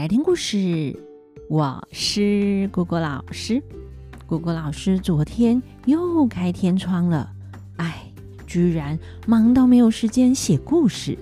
来听故事。我是果果老师。果果老师昨天又开天窗了，哎，居然忙到没有时间写故事。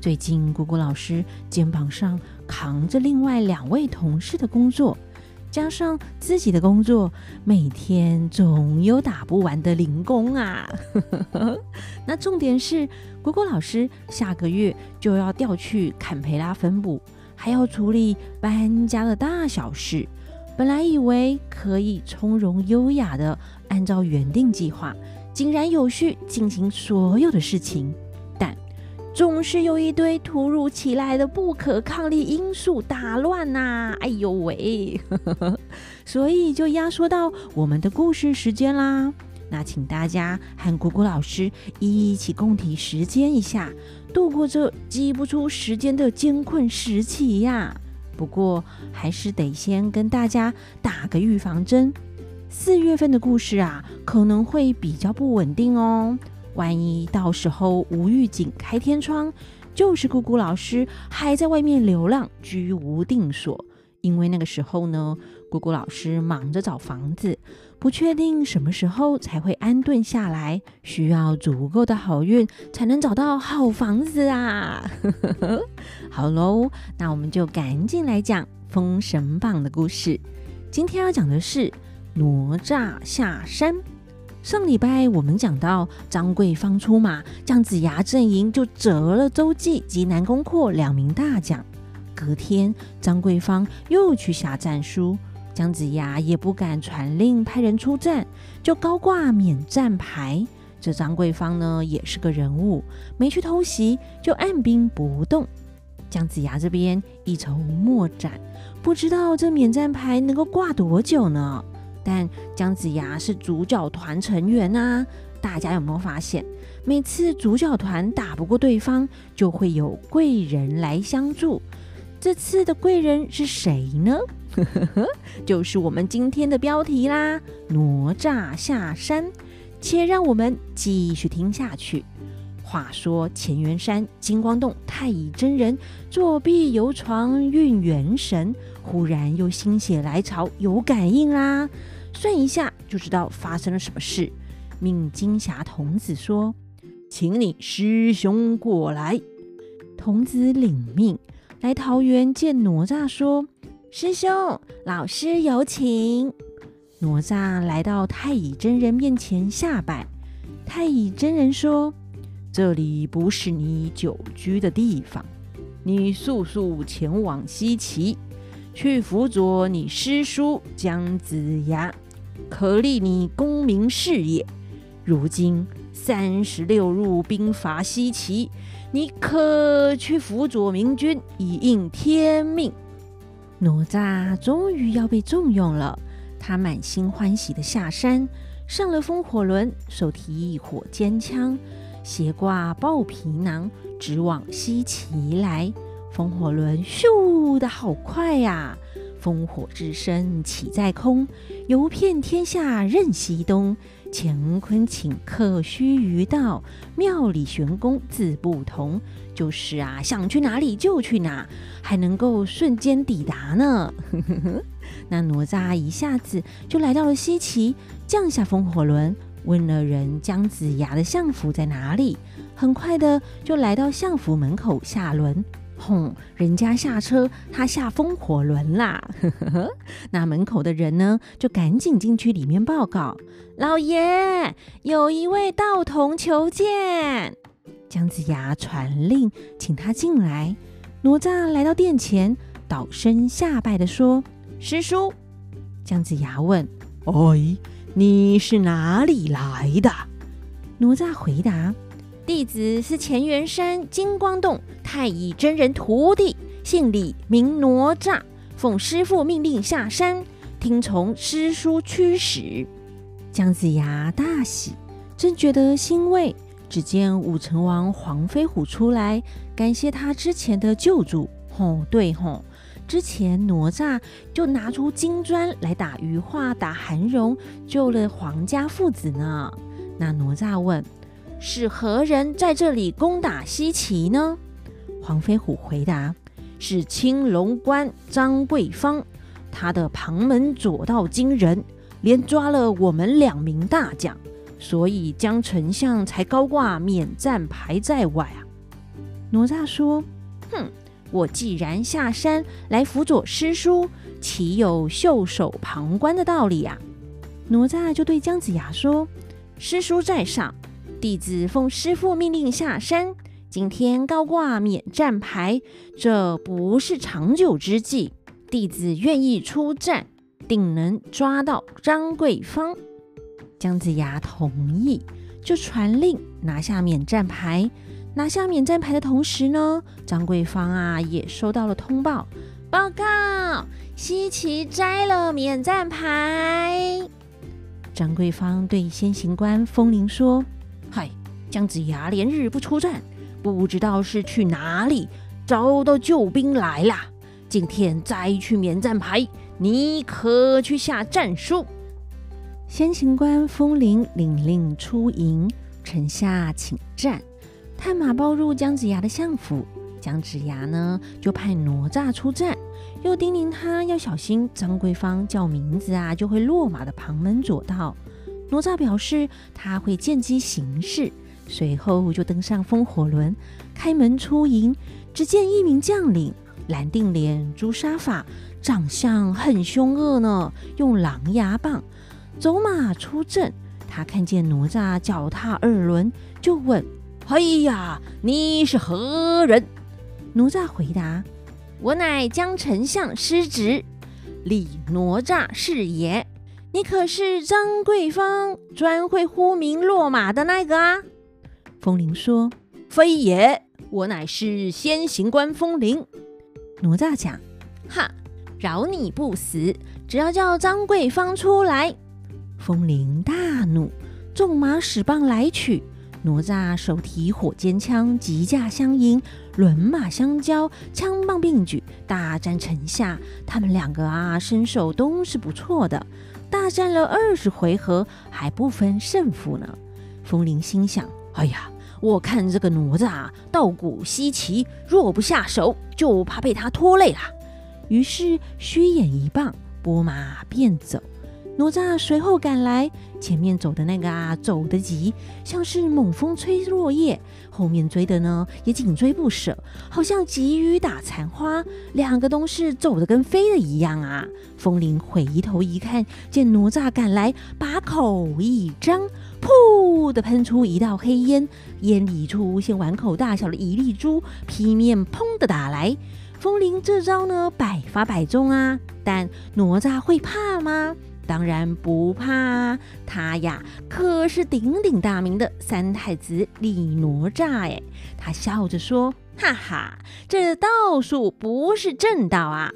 最近果果老师肩膀上扛着另外两位同事的工作。加上自己的工作，每天总有打不完的零工啊！那重点是，果果老师下个月就要调去坎培拉分部，还要处理搬家的大小事。本来以为可以从容优雅的按照原定计划，井然有序进行所有的事情。但总是有一堆突如其来的不可抗力因素打乱呐、啊！哎呦喂，所以就压缩到我们的故事时间啦。那请大家和果果老师一起共体时间一下，度过这挤不出时间的艰困时期呀。不过还是得先跟大家打个预防针，四月份的故事啊，可能会比较不稳定哦。万一到时候无预警开天窗，就是果果老师还在外面流浪，居无定所。因为那个时候呢，果果老师忙着找房子，不确定什么时候才会安顿下来，需要足够的好运才能找到好房子啊。好喽，那我们就赶紧来讲《封神榜》的故事。今天要讲的是哪吒下山。上礼拜我们讲到张贵方出马，姜子牙阵营就折了周忌及南宫阔两名大将。隔天，张贵方又去下战书，姜子牙也不敢传令派人出战，就高挂免战牌。这张桂芳呢，也是个人物，没去偷袭，就按兵不动。姜子牙这边一筹莫展，不知道这免战牌能够挂多久呢？但姜子牙是主角团成员啊，大家有没有发现，每次主角团打不过对方，就会有贵人来相助。这次的贵人是谁呢？就是我们今天的标题啦，哪吒下山。且让我们继续听下去。话说乾元山金光洞太乙真人作壁游床运元神，忽然又心血来潮有感应啦。算一下就知道发生了什么事，命金霞童子说：“请你师兄过来。”童子领命来桃园见哪吒，说：“师兄，老师有请。”哪吒来到太乙真人面前下拜。太乙真人说：“这里不是你久居的地方，你速速前往西岐，去辅佐你师叔姜子牙。”可立你功名事业。如今三十六路兵伐西岐，你可去辅佐明君，以应天命。哪吒终于要被重用了，他满心欢喜的下山，上了风火轮，手提火尖枪，斜挂豹皮囊，直往西岐来。风火轮咻的好快呀、烽火之声起在空，游遍天下任西东。乾坤顷刻须臾到，妙理玄功自不同。就是啊，想去哪里就去哪，还能够瞬间抵达呢。那哪吒一下子就来到了西岐，降下风火轮，问了人姜子牙的相府在哪里，很快的就来到相府门口下轮。哄！人家下车，他下风火轮啦。那门口的人呢，就赶紧进去里面报告：“老爷，有一位道童求见。”姜子牙传令，请他进来。哪吒来到殿前，倒身下拜的说：“师叔。”姜子牙问：“哎，你是哪里来的？”哪吒回答。弟子是乾元山金光洞太乙真人徒弟，姓李，名哪吒，奉师父命令下山，听从师叔驱使。姜子牙大喜，正觉得欣慰，只见武成王黄飞虎出来，感谢他之前的救助。吼，对吼，之前哪吒就拿出金砖来打鱼化、打韩荣，救了黄家父子呢。那哪吒问。是何人在这里攻打西岐呢？黄飞虎回答：“是青龙关张桂芳，他的旁门左道惊人，连抓了我们两名大将，所以江丞相才高挂免战牌在外啊。哪吒说：“哼，我既然下山来辅佐师叔，岂有袖手旁观的道理呀？”哪吒就对姜子牙说：“师叔在上，弟子奉师父命令下山。今天高挂免战牌，这不是长久之计。弟子愿意出战，定能抓到张桂芳。”姜子牙同意，就传令拿下免战牌。拿下免战牌的同时呢，张桂芳啊也收到了通报，报告西岐摘了免战牌。张桂芳对先行官风铃说：“嗨，姜子牙连日不出战，不知道是去哪里找到救兵来了。今天再去免战牌，你可去下战书。”先行官风铃领令出营，城下请战，探马报入姜子牙的相府。姜子牙呢就派哪吒出战。又叮咛他要小心张桂芳叫名字啊，就会落马的旁门左道。哪吒表示他会见机行事，随后就登上风火轮，开门出营。只见一名将领，蓝定脸、朱砂发，长相很凶恶呢，用狼牙棒走马出阵。他看见哪吒脚踏二轮，就问：“哎呀，你是何人？”哪吒回答。我乃江丞相师侄，李哪吒是也。你可是张桂芳专会呼名落马的那个啊？风铃说：“非也，我乃是先行官风铃。”哪吒讲：“哈，饶你不死，只要叫张桂芳出来。”风铃大怒，纵马使棒来取。哪吒手提火尖枪，急驾相迎，轮马相交，枪棒并举，大战城下。他们两个啊，身手都是不错的，大战了二十回合，还不分胜负呢。风铃心想：哎呀，我看这个哪吒道骨稀奇，若不下手，就怕被他拖累了。于是虚演一棒，拨马便走。哪吒随后赶来，前面走的那个啊，走得急，像是猛风吹落叶；后面追的呢，也紧追不舍，好像急雨打残花。两个都是走得跟飞的一样啊！风铃回头一看，见哪吒赶来，把口一张，噗的喷出一道黑烟，烟里出现碗口大小的一粒珠，劈面砰的打来。风铃这招呢，百发百中啊！但哪吒会怕吗？当然不怕，他呀可是鼎鼎大名的三太子李哪吒哎！他笑着说：“哈哈，这道术不是正道啊！”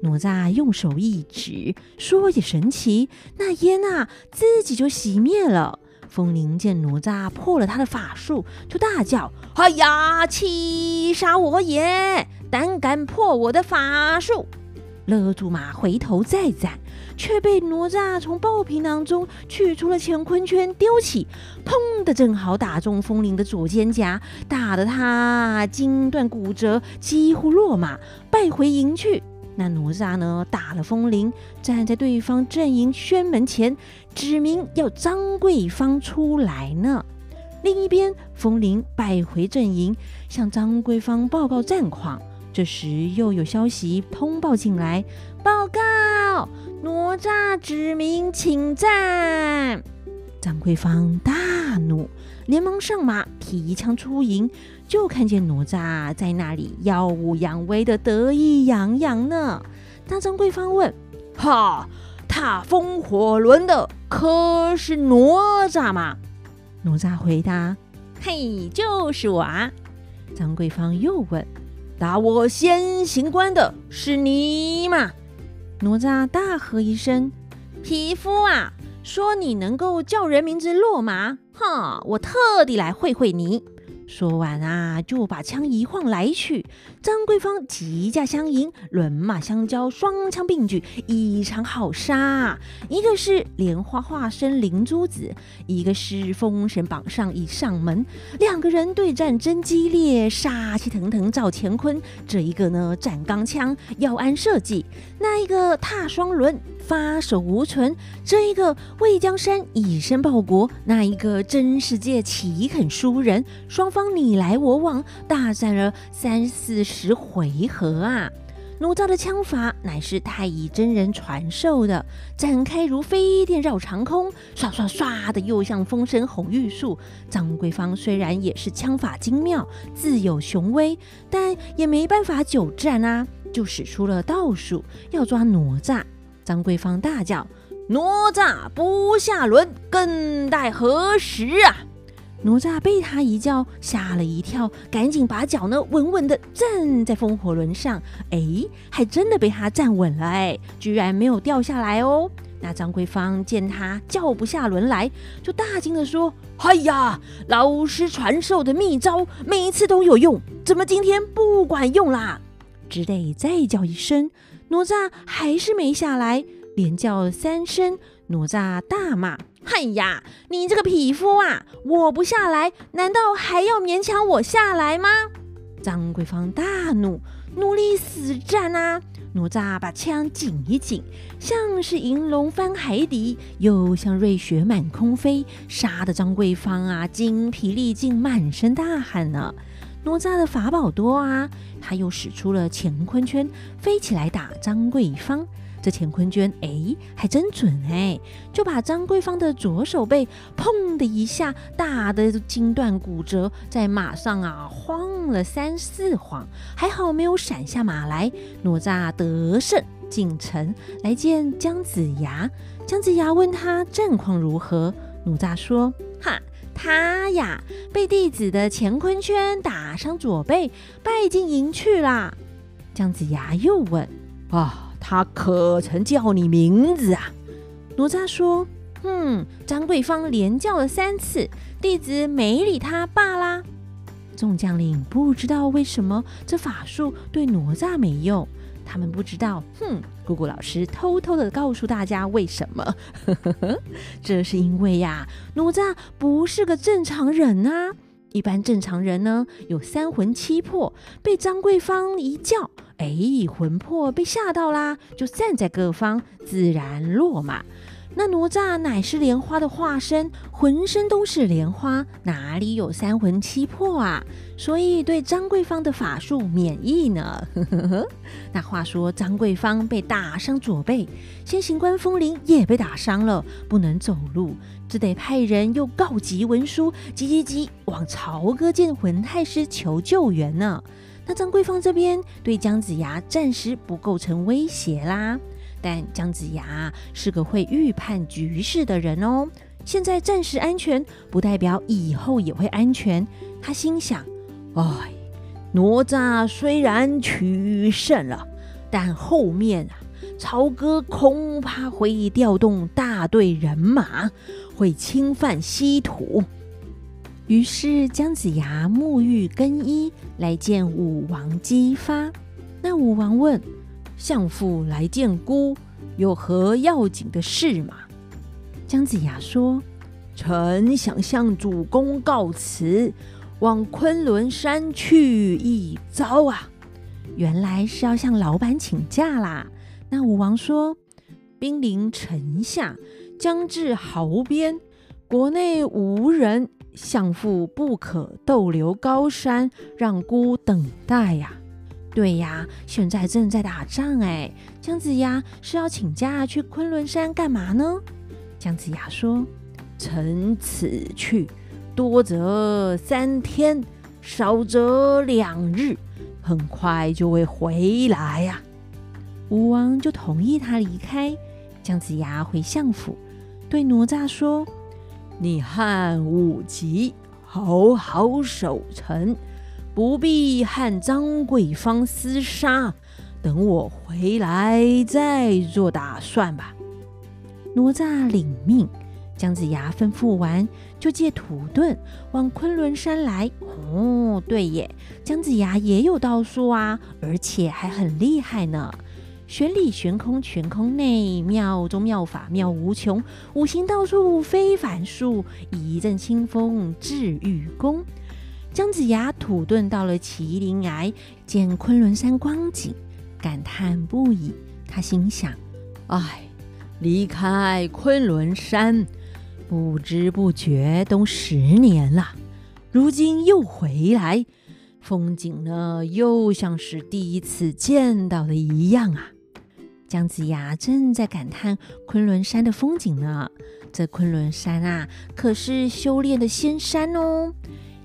哪吒用手一指，说也神奇，那烟啊自己就熄灭了。风铃见哪吒破了他的法术，就大叫：“哎呀，岂杀我也！胆敢破我的法术！”勒住马，回头再战，却被哪吒从爆皮囊中取出了乾坤圈，丢起，砰的正好打中风铃的左肩胛，打得他筋断骨折，几乎落马，败回营去。那哪吒呢，打了风铃，站在对方阵营轩门前，指明要张桂芳出来呢。另一边，风铃败回阵营，向张桂芳报告战况。这时又有消息通报进来，报告哪吒指名请战。张桂芳大怒，连忙上马提枪出营，就看见哪吒在那里耀武扬威的得意洋洋呢。当张桂芳问：“哈，踏风火轮的可是哪吒吗？”哪吒回答：“嘿，就是我啊。”张桂芳又问。打我先行官的是你吗？哪吒大喝一声：“匹夫啊！说你能够叫人名字落马，哼！我特地来会会你。说完啊，就把枪一晃来去。张桂芳急驾相迎，轮马相交，双枪并举，一场好杀。一个是莲花化身灵珠子，一个是封神榜上一上门，两个人对战真激烈，杀气腾腾照乾坤。这一个呢，斩钢枪，要安设计；那一个踏双轮。发手无存，这一个为江山以身报国，那一个真世界岂肯输人？双方你来我往，大战了三四十回合啊！哪吒的枪法乃是太乙真人传授的，展开如飞电绕长空，唰唰唰的又像风声吼玉树。张桂芳虽然也是枪法精妙，自有雄威，但也没办法久战啊，就使出了道术要抓哪吒。张桂芳大叫：“哪吒不下轮，更待何时啊？”哪吒被他一叫吓了一跳，赶紧把脚呢稳稳地站在风火轮上。哎，还真的被他站稳了，哎，居然没有掉下来哦。那张桂芳见他叫不下轮来，就大惊地说：“哎呀，老师传授的秘招每一次都有用，怎么今天不管用啦？”只得再叫一声。哪吒还是没下来，连叫三声。哪吒大骂：“嗨呀，你这个匹夫啊！我不下来，难道还要勉强我下来吗？”张桂芳大怒，努力死战啊！哪吒把枪紧一紧，像是银龙翻海底，又像瑞雪满空飞，杀得张桂芳啊精疲力尽，满身大汗呢。哪吒的法宝多啊，他又使出了乾坤圈，飞起来打张桂芳。这乾坤圈，哎，还真准哎，就把张桂芳的左手背砰的一下打得筋断骨折，在马上啊晃了三四晃，还好没有闪下马来。哪吒得胜进城来见姜子牙，姜子牙问他战况如何，哪吒说：哈。他呀，被弟子的乾坤圈打伤左背，败进营去啦。姜子牙又问：“啊，他可曾叫你名字啊？”哪吒说：“嗯，张桂芳连叫了三次，弟子没理他罢啦。”众将领不知道为什么这法术对哪吒没用。他们不知道，哼！姑姑老师偷偷的告诉大家为什么？这是因为呀，哪吒不是个正常人啊。一般正常人呢，有三魂七魄，被张桂芳一叫，哎，魂魄被吓到啦，就散在各方，自然落马。那哪吒乃是莲花的化身，浑身都是莲花，哪里有三魂七魄啊？所以对张桂芳的法术免疫呢。那话说张桂芳被打伤左背，先行官风铃也被打伤了，不能走路，只得派人又告急文书，急急急往朝歌见魂太师求救援呢。那张桂芳这边对姜子牙暂时不构成威胁啦。但姜子牙是个会预判局势的人哦，现在暂时安全，不代表以后也会安全。他心想：哎，哪吒虽然取胜了，但后面啊，曹哥恐怕会调动大队人马，会侵犯西土。于是姜子牙沐浴更衣，来见武王姬发。那武王问。相父来见姑，有何要紧的事吗？姜子牙说：“臣想向主公告辞，往昆仑山去一遭啊！”原来是要向老板请假啦。那武王说：“兵临城下，将至壕边，国内无人，相父不可逗留高山，让姑等待呀。”对呀，现在正在打仗哎。姜子牙是要请假去昆仑山干嘛呢？姜子牙说：“臣此去，多则三天，少则两日，很快就会回来呀。”武王就同意他离开。姜子牙回相府，对哪吒说：“你和武吉好好守城。”不必和张桂芳厮杀，等我回来再做打算吧。哪吒领命，姜子牙吩咐完，就借土遁往昆仑山来。哦，对耶，姜子牙也有道术啊，而且还很厉害呢。玄里玄空，玄空内，妙中妙法，妙无穷。五行道术非凡术，一阵清风治愈功。姜子牙土遁到了麒麟崖，见昆仑山光景，感叹不已。他心想：哎，离开昆仑山，不知不觉都十年了，如今又回来，风景呢，又像是第一次见到的一样啊。姜子牙正在感叹昆仑山的风景呢。这昆仑山啊，可是修炼的仙山哦。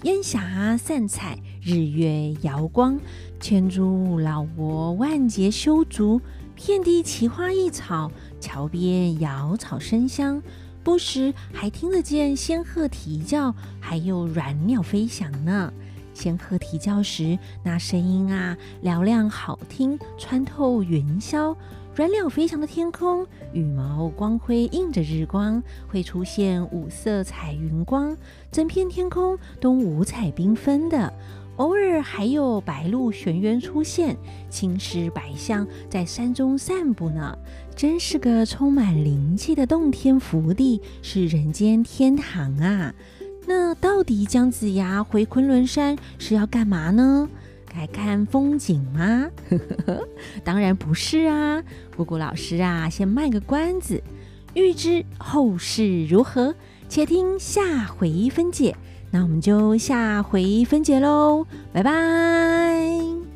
烟霞散彩，日月摇光，千株老柏万节修竹，遍地奇花异草，桥边瑶草生香，不时还听得见仙鹤啼叫，还有软鸟飞翔呢。仙鹤啼叫时，那声音啊，嘹亮好听，穿透云霄。软鸟飞翔的天空，羽毛光辉映着日光，会出现五色彩云光，整片天空都五彩缤纷的。偶尔还有白鹭玄渊出现，青狮白象在山中散步呢，真是个充满灵气的洞天福地，是人间天堂啊！那到底姜子牙回昆仑山是要干嘛呢？来看风景吗？当然不是啊！姑姑老师啊，先卖个关子，预知后事如何，且听下回分解。那我们就下回分解喽，拜拜。